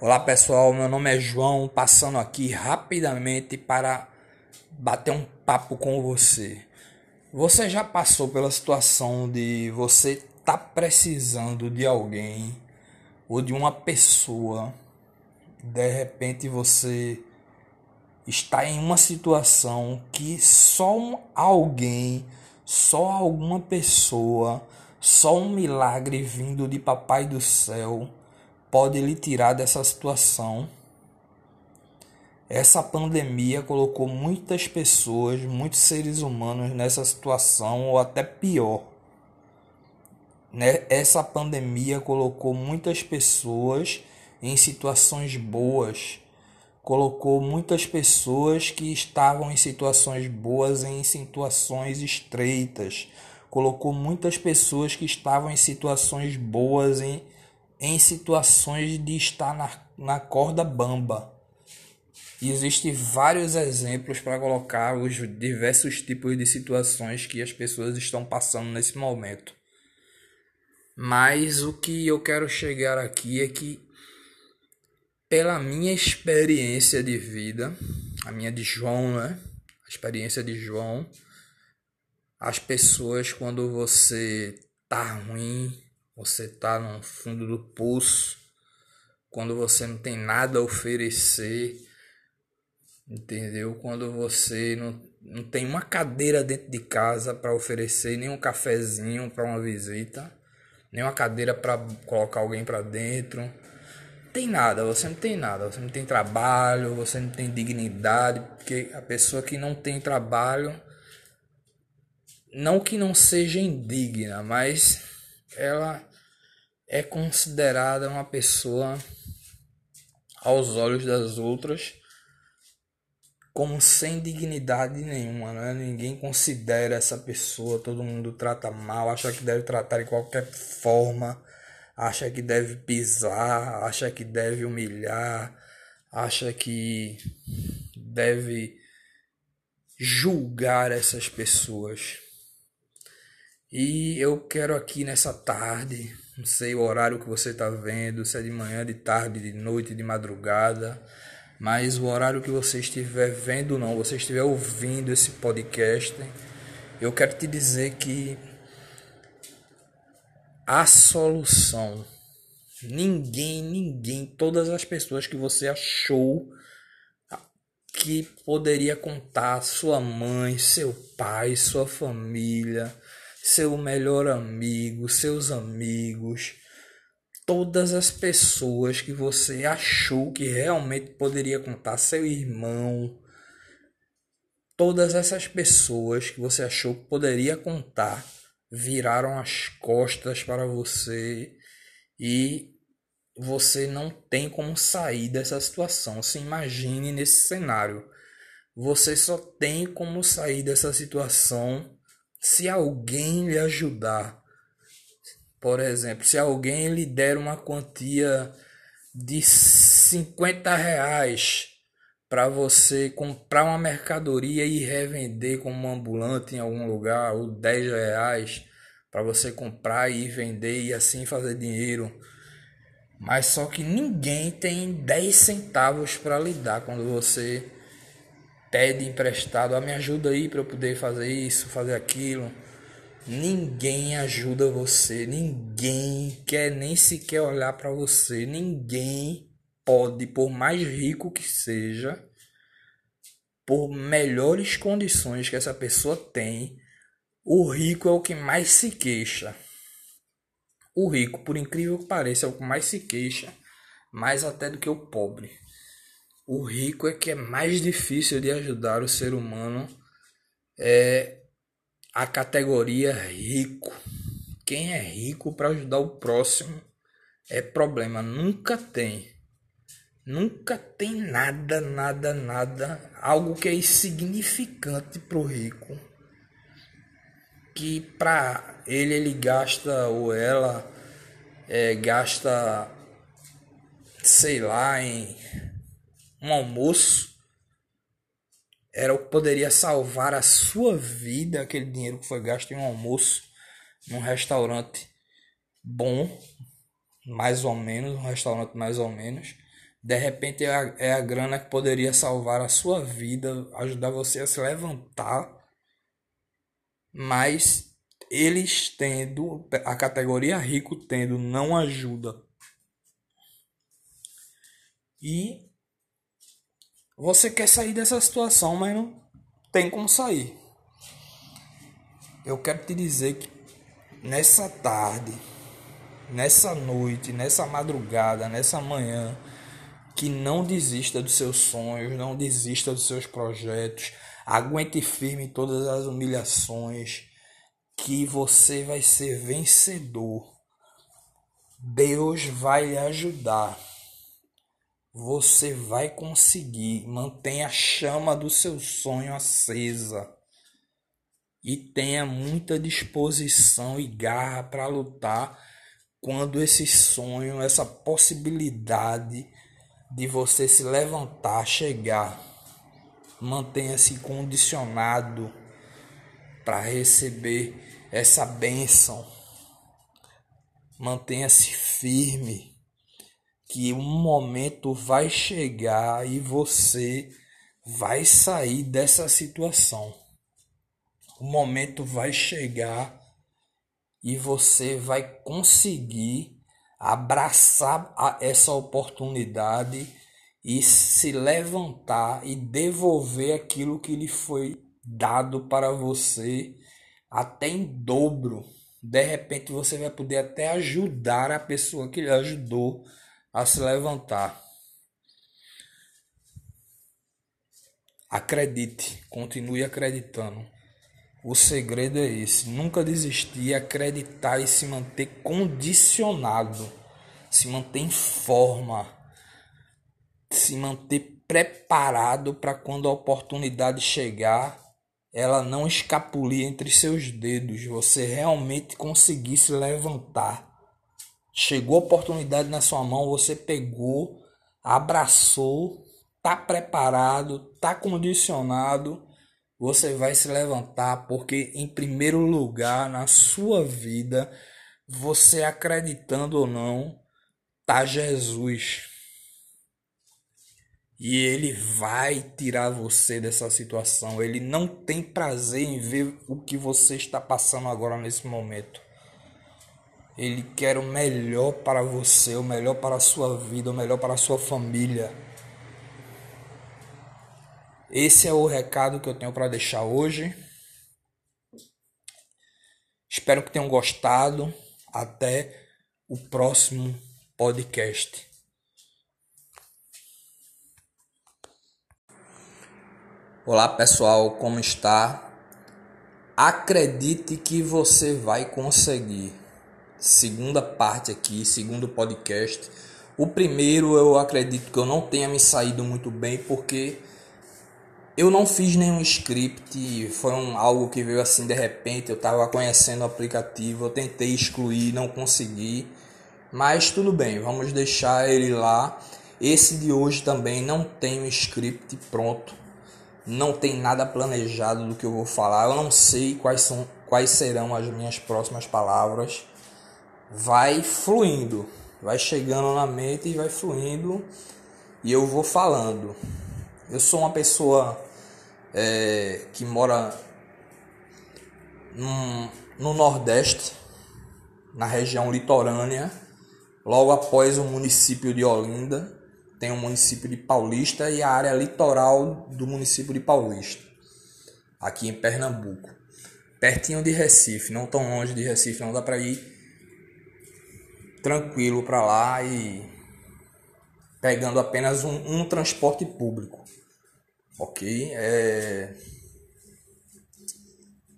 Olá pessoal, meu nome é João, passando aqui rapidamente para bater um papo com você. Você já passou pela situação de você tá precisando de alguém ou de uma pessoa, de repente você está em uma situação que só um alguém, só alguma pessoa, só um milagre vindo de papai do céu pode lhe tirar dessa situação. Essa pandemia colocou muitas pessoas, muitos seres humanos nessa situação, ou até pior. Né? Essa pandemia colocou muitas pessoas em situações boas, colocou muitas pessoas que estavam em situações boas em situações estreitas, colocou muitas pessoas que estavam em situações boas em em situações de estar na, na corda bamba. E existem vários exemplos para colocar os diversos tipos de situações que as pessoas estão passando nesse momento. Mas o que eu quero chegar aqui é que, pela minha experiência de vida, a minha de João, né? A experiência de João, as pessoas, quando você tá ruim, você está no fundo do poço, quando você não tem nada a oferecer, entendeu? Quando você não, não tem uma cadeira dentro de casa para oferecer, nem um cafezinho para uma visita, nem uma cadeira para colocar alguém para dentro. Tem nada, você não tem nada, você não tem trabalho, você não tem dignidade, porque a pessoa que não tem trabalho, não que não seja indigna, mas ela é considerada uma pessoa aos olhos das outras como sem dignidade nenhuma, né? Ninguém considera essa pessoa, todo mundo trata mal, acha que deve tratar de qualquer forma, acha que deve pisar, acha que deve humilhar, acha que deve julgar essas pessoas. E eu quero aqui nessa tarde não sei o horário que você está vendo, se é de manhã, de tarde, de noite, de madrugada. Mas o horário que você estiver vendo, não, você estiver ouvindo esse podcast, eu quero te dizer que a solução, ninguém, ninguém, todas as pessoas que você achou que poderia contar, sua mãe, seu pai, sua família, seu melhor amigo, seus amigos, todas as pessoas que você achou que realmente poderia contar, seu irmão, todas essas pessoas que você achou que poderia contar, viraram as costas para você e você não tem como sair dessa situação. Se imagine nesse cenário. Você só tem como sair dessa situação se alguém lhe ajudar, por exemplo, se alguém lhe der uma quantia de 50 reais para você comprar uma mercadoria e revender como ambulante em algum lugar, ou 10 reais para você comprar e vender e assim fazer dinheiro. Mas só que ninguém tem 10 centavos para lhe dar quando você pede emprestado, ah, me ajuda aí para eu poder fazer isso, fazer aquilo. Ninguém ajuda você, ninguém quer nem sequer olhar para você, ninguém pode, por mais rico que seja, por melhores condições que essa pessoa tem, o rico é o que mais se queixa. O rico, por incrível que pareça, é o que mais se queixa, mais até do que o pobre. O rico é que é mais difícil de ajudar o ser humano. É a categoria rico. Quem é rico para ajudar o próximo é problema. Nunca tem. Nunca tem nada, nada, nada. Algo que é insignificante para o rico. Que para ele ele gasta ou ela é, gasta, sei lá, em um almoço era o que poderia salvar a sua vida, aquele dinheiro que foi gasto em um almoço num restaurante bom, mais ou menos, um restaurante mais ou menos, De repente é a, é a grana que poderia salvar a sua vida, ajudar você a se levantar. Mas eles tendo, a categoria rico tendo, não ajuda. E você quer sair dessa situação, mas não tem como sair. Eu quero te dizer que nessa tarde, nessa noite, nessa madrugada, nessa manhã, que não desista dos seus sonhos, não desista dos seus projetos, aguente firme todas as humilhações, que você vai ser vencedor. Deus vai lhe ajudar. Você vai conseguir. Mantenha a chama do seu sonho acesa. E tenha muita disposição e garra para lutar quando esse sonho, essa possibilidade de você se levantar, chegar. Mantenha-se condicionado para receber essa bênção. Mantenha-se firme, que um momento vai chegar e você vai sair dessa situação. O momento vai chegar e você vai conseguir abraçar essa oportunidade e se levantar e devolver aquilo que lhe foi dado para você até em dobro. De repente você vai poder até ajudar a pessoa que lhe ajudou a se levantar. Acredite, continue acreditando. O segredo é esse: nunca desistir, acreditar e se manter condicionado, se manter em forma, se manter preparado para quando a oportunidade chegar, ela não escapulir entre seus dedos, você realmente conseguir se levantar. Chegou a oportunidade na sua mão, você pegou, abraçou, tá preparado, tá condicionado você vai se levantar porque, em primeiro lugar, na sua vida, você acreditando ou não, tá Jesus. E ele vai tirar você dessa situação. Ele não tem prazer em ver o que você está passando agora nesse momento. Ele quer o melhor para você, o melhor para a sua vida, o melhor para a sua família. Esse é o recado que eu tenho para deixar hoje. Espero que tenham gostado. Até o próximo podcast. Olá pessoal, como está? Acredite que você vai conseguir. Segunda parte aqui, segundo podcast. O primeiro eu acredito que eu não tenha me saído muito bem porque eu não fiz nenhum script, foi um, algo que veio assim de repente. Eu estava conhecendo o aplicativo, eu tentei excluir, não consegui. Mas tudo bem, vamos deixar ele lá. Esse de hoje também não tem um script pronto, não tem nada planejado do que eu vou falar. Eu não sei quais, são, quais serão as minhas próximas palavras. Vai fluindo, vai chegando na mente e vai fluindo e eu vou falando. Eu sou uma pessoa é, que mora num, no Nordeste, na região litorânea, logo após o município de Olinda, tem o município de Paulista e a área litoral do município de Paulista, aqui em Pernambuco. Pertinho de Recife, não tão longe de Recife, não dá para ir tranquilo para lá e pegando apenas um, um transporte público ok? É...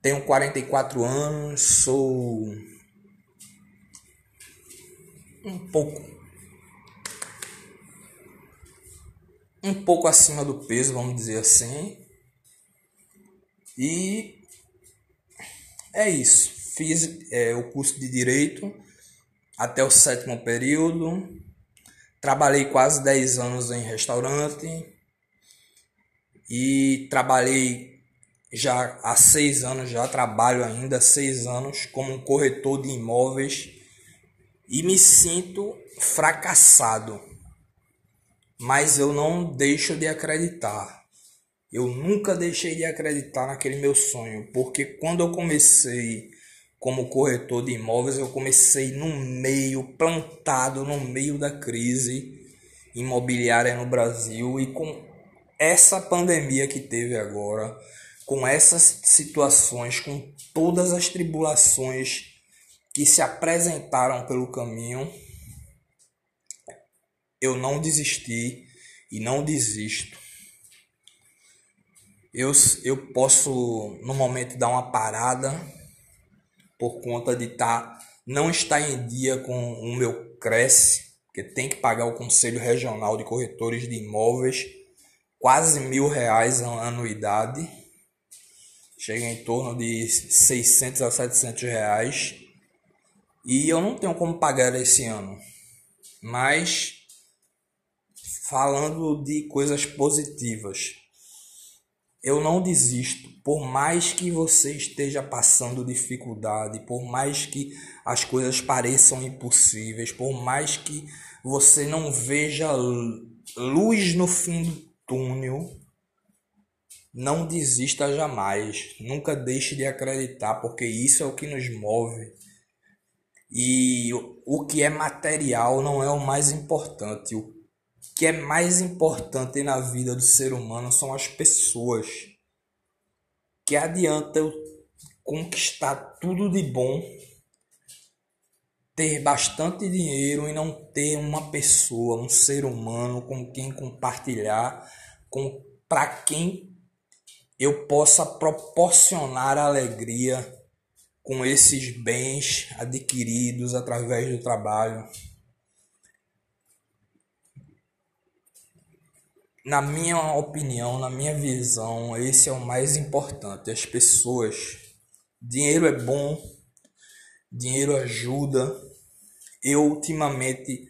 Tenho 44 anos, sou um pouco um pouco acima do peso, vamos dizer assim. E é isso. Fiz é, o curso de direito até o sétimo período. Trabalhei quase 10 anos em restaurante e trabalhei já há seis anos, já trabalho ainda seis anos como um corretor de imóveis e me sinto fracassado. mas eu não deixo de acreditar. Eu nunca deixei de acreditar naquele meu sonho, porque quando eu comecei como corretor de imóveis, eu comecei no meio, plantado no meio da crise imobiliária no Brasil e com essa pandemia que teve agora, com essas situações, com todas as tribulações que se apresentaram pelo caminho, eu não desisti e não desisto. Eu, eu posso, no momento, dar uma parada por conta de tá, não estar em dia com o meu Cresce, que tem que pagar o Conselho Regional de Corretores de Imóveis, quase mil reais a anuidade, chega em torno de 600 a 700 reais, e eu não tenho como pagar esse ano, mas falando de coisas positivas. Eu não desisto, por mais que você esteja passando dificuldade, por mais que as coisas pareçam impossíveis, por mais que você não veja luz no fim do túnel, não desista jamais. Nunca deixe de acreditar, porque isso é o que nos move. E o que é material não é o mais importante. O que é mais importante na vida do ser humano são as pessoas. Que adianta eu conquistar tudo de bom, ter bastante dinheiro e não ter uma pessoa, um ser humano com quem compartilhar, com para quem eu possa proporcionar alegria com esses bens adquiridos através do trabalho. Na minha opinião, na minha visão, esse é o mais importante. As pessoas. Dinheiro é bom, dinheiro ajuda. Eu, ultimamente,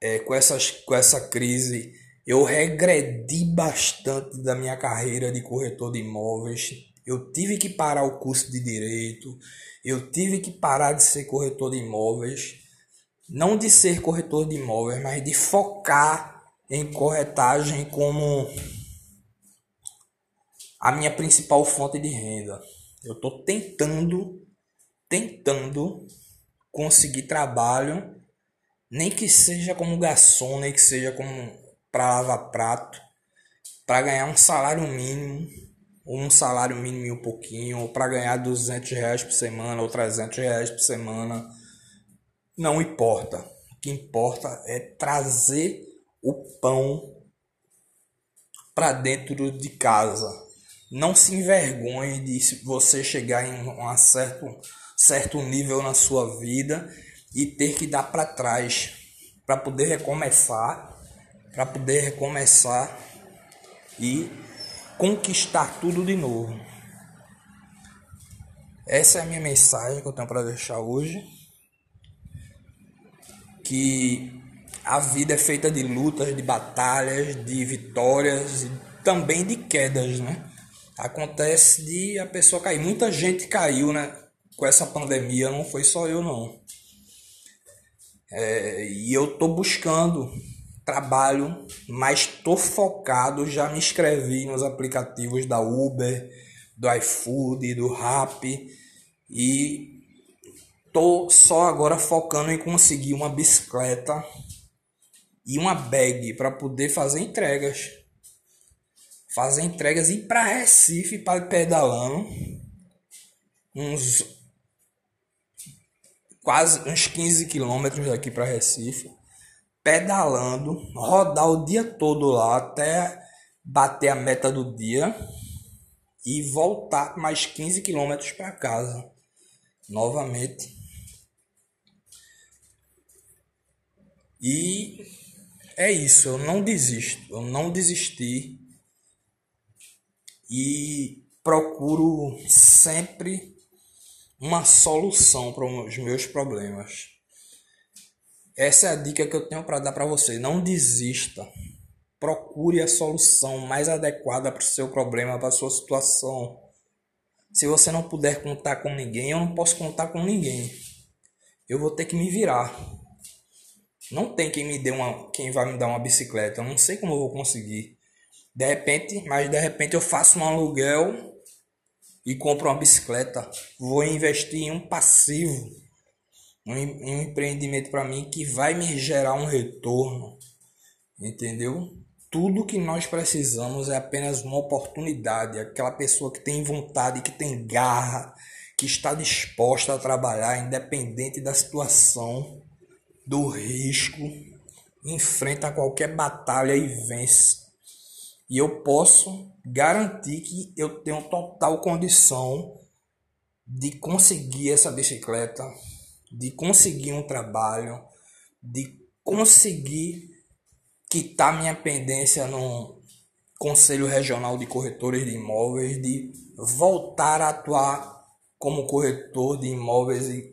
é, com, essas, com essa crise, eu regredi bastante da minha carreira de corretor de imóveis. Eu tive que parar o curso de direito, eu tive que parar de ser corretor de imóveis. Não de ser corretor de imóveis, mas de focar em corretagem como a minha principal fonte de renda. Eu estou tentando, tentando conseguir trabalho, nem que seja como garçom, nem que seja como para lavar prato, para ganhar um salário mínimo, ou um salário mínimo e um pouquinho, ou para ganhar 200 reais por semana, ou 300 reais por semana. Não importa. O que importa é trazer o pão para dentro de casa. Não se envergonhe de você chegar em um certo, certo nível na sua vida e ter que dar para trás para poder recomeçar, para poder recomeçar e conquistar tudo de novo. Essa é a minha mensagem que eu tenho para deixar hoje. Que a vida é feita de lutas, de batalhas, de vitórias e também de quedas, né? Acontece de a pessoa cair. Muita gente caiu, né? Com essa pandemia, não foi só eu, não. É, e eu tô buscando trabalho, mas tô focado, já me inscrevi nos aplicativos da Uber, do iFood, do Rappi e tô só agora focando em conseguir uma bicicleta e uma bag para poder fazer entregas. Fazer entregas e ir para Recife para pedalando uns quase uns 15 quilômetros daqui para Recife, pedalando, rodar o dia todo lá até bater a meta do dia e voltar mais 15 quilômetros para casa novamente. E é isso, eu não desisto, eu não desisti e procuro sempre uma solução para os meus problemas. Essa é a dica que eu tenho para dar para você. Não desista. Procure a solução mais adequada para o seu problema, para a sua situação. Se você não puder contar com ninguém, eu não posso contar com ninguém. Eu vou ter que me virar. Não tem quem me dê uma, quem vai me dar uma bicicleta. Eu não sei como eu vou conseguir. De repente, mas de repente eu faço um aluguel e compro uma bicicleta. Vou investir em um passivo, um, um empreendimento para mim que vai me gerar um retorno. Entendeu? Tudo que nós precisamos é apenas uma oportunidade. Aquela pessoa que tem vontade, que tem garra, que está disposta a trabalhar, independente da situação, do risco, enfrenta qualquer batalha e vence. E eu posso garantir que eu tenho total condição de conseguir essa bicicleta, de conseguir um trabalho, de conseguir quitar minha pendência no Conselho Regional de Corretores de Imóveis, de voltar a atuar como corretor de imóveis e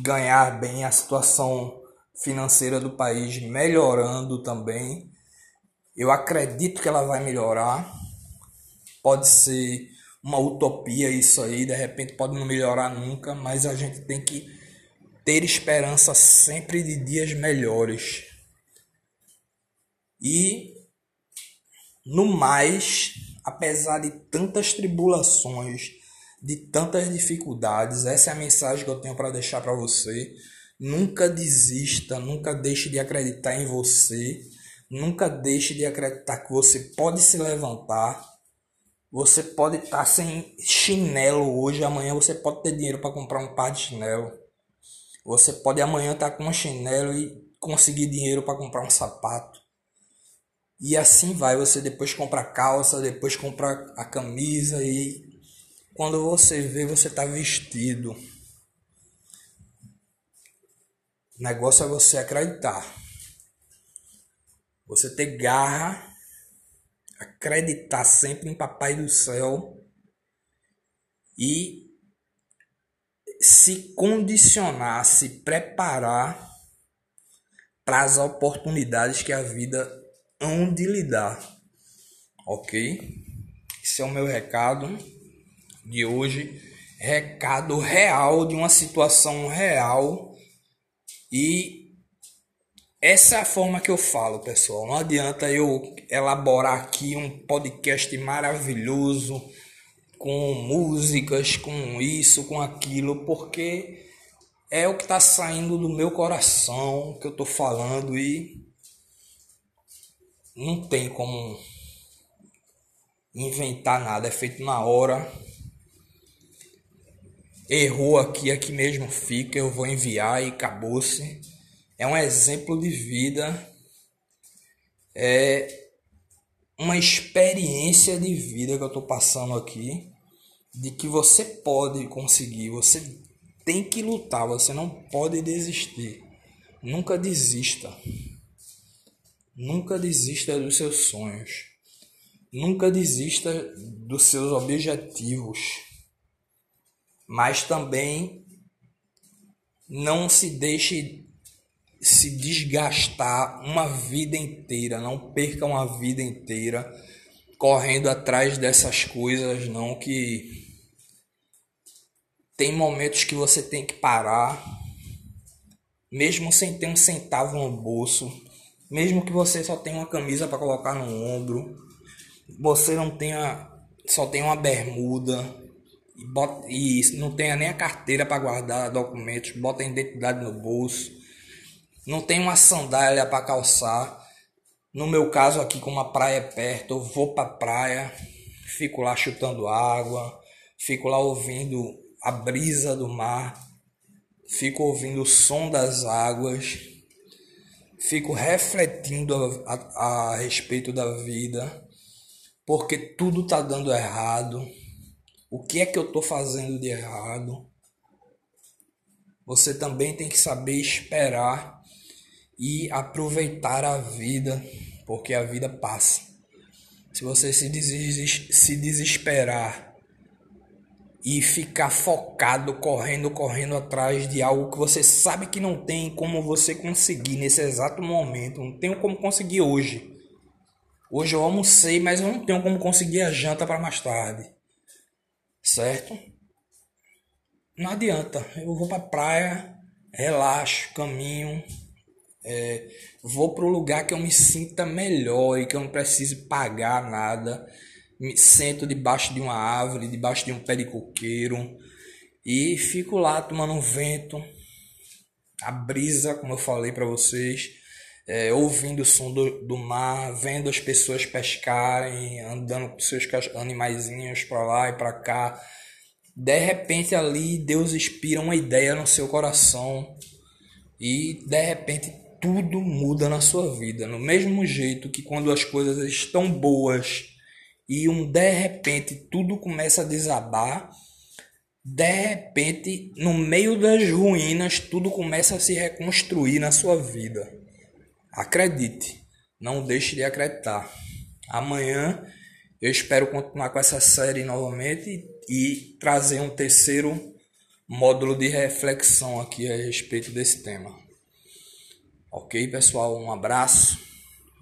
ganhar bem a situação financeira do país, melhorando também. Eu acredito que ela vai melhorar. Pode ser uma utopia isso aí, de repente pode não melhorar nunca, mas a gente tem que ter esperança sempre de dias melhores. E no mais, apesar de tantas tribulações, de tantas dificuldades. Essa é a mensagem que eu tenho para deixar para você. Nunca desista, nunca deixe de acreditar em você. Nunca deixe de acreditar que você pode se levantar. Você pode estar sem chinelo hoje, amanhã você pode ter dinheiro para comprar um par de chinelo. Você pode amanhã estar com um chinelo e conseguir dinheiro para comprar um sapato. E assim vai, você depois compra calça, depois compra a camisa e quando você vê, você está vestido. O negócio é você acreditar. Você ter garra, acreditar sempre em Papai do Céu e se condicionar, se preparar para as oportunidades que a vida hão de lhe dar. Ok? Esse é o meu recado de hoje, recado real de uma situação real e essa é a forma que eu falo, pessoal. Não adianta eu elaborar aqui um podcast maravilhoso com músicas, com isso, com aquilo, porque é o que está saindo do meu coração que eu estou falando e não tem como inventar nada, é feito na hora errou aqui, aqui mesmo fica, eu vou enviar e acabou-se. É um exemplo de vida, é uma experiência de vida que eu estou passando aqui, de que você pode conseguir, você tem que lutar, você não pode desistir. Nunca desista. Nunca desista dos seus sonhos. Nunca desista dos seus objetivos mas também não se deixe se desgastar uma vida inteira, não perca uma vida inteira correndo atrás dessas coisas, não que tem momentos que você tem que parar, mesmo sem ter um centavo no bolso, mesmo que você só tenha uma camisa para colocar no ombro, você não tenha só tem uma bermuda, e, bota, e não tenha nem a carteira para guardar documentos, bota a identidade no bolso, não tem uma sandália para calçar. No meu caso aqui, com uma praia perto, eu vou para a praia, fico lá chutando água, fico lá ouvindo a brisa do mar, fico ouvindo o som das águas, fico refletindo a, a, a respeito da vida, porque tudo tá dando errado o que é que eu estou fazendo de errado? Você também tem que saber esperar e aproveitar a vida, porque a vida passa. Se você se, des se desesperar e ficar focado, correndo, correndo atrás de algo que você sabe que não tem como você conseguir nesse exato momento, não tenho como conseguir hoje. Hoje eu almocei, mas eu não tenho como conseguir a janta para mais tarde certo? Não adianta. Eu vou para praia, relaxo, caminho, É, vou para o lugar que eu me sinta melhor e que eu não precise pagar nada. Me sento debaixo de uma árvore, debaixo de um pé de coqueiro e fico lá tomando um vento, a brisa, como eu falei para vocês, é, ouvindo o som do, do mar, vendo as pessoas pescarem, andando com seus animaizinhos para lá e para cá. De repente ali Deus inspira uma ideia no seu coração e de repente tudo muda na sua vida. No mesmo jeito que quando as coisas estão boas e um de repente tudo começa a desabar, de repente, no meio das ruínas, tudo começa a se reconstruir na sua vida. Acredite, não deixe de acreditar. Amanhã eu espero continuar com essa série novamente e trazer um terceiro módulo de reflexão aqui a respeito desse tema. Ok, pessoal? Um abraço.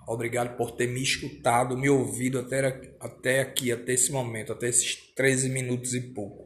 Obrigado por ter me escutado, me ouvido até, até aqui, até esse momento, até esses 13 minutos e pouco.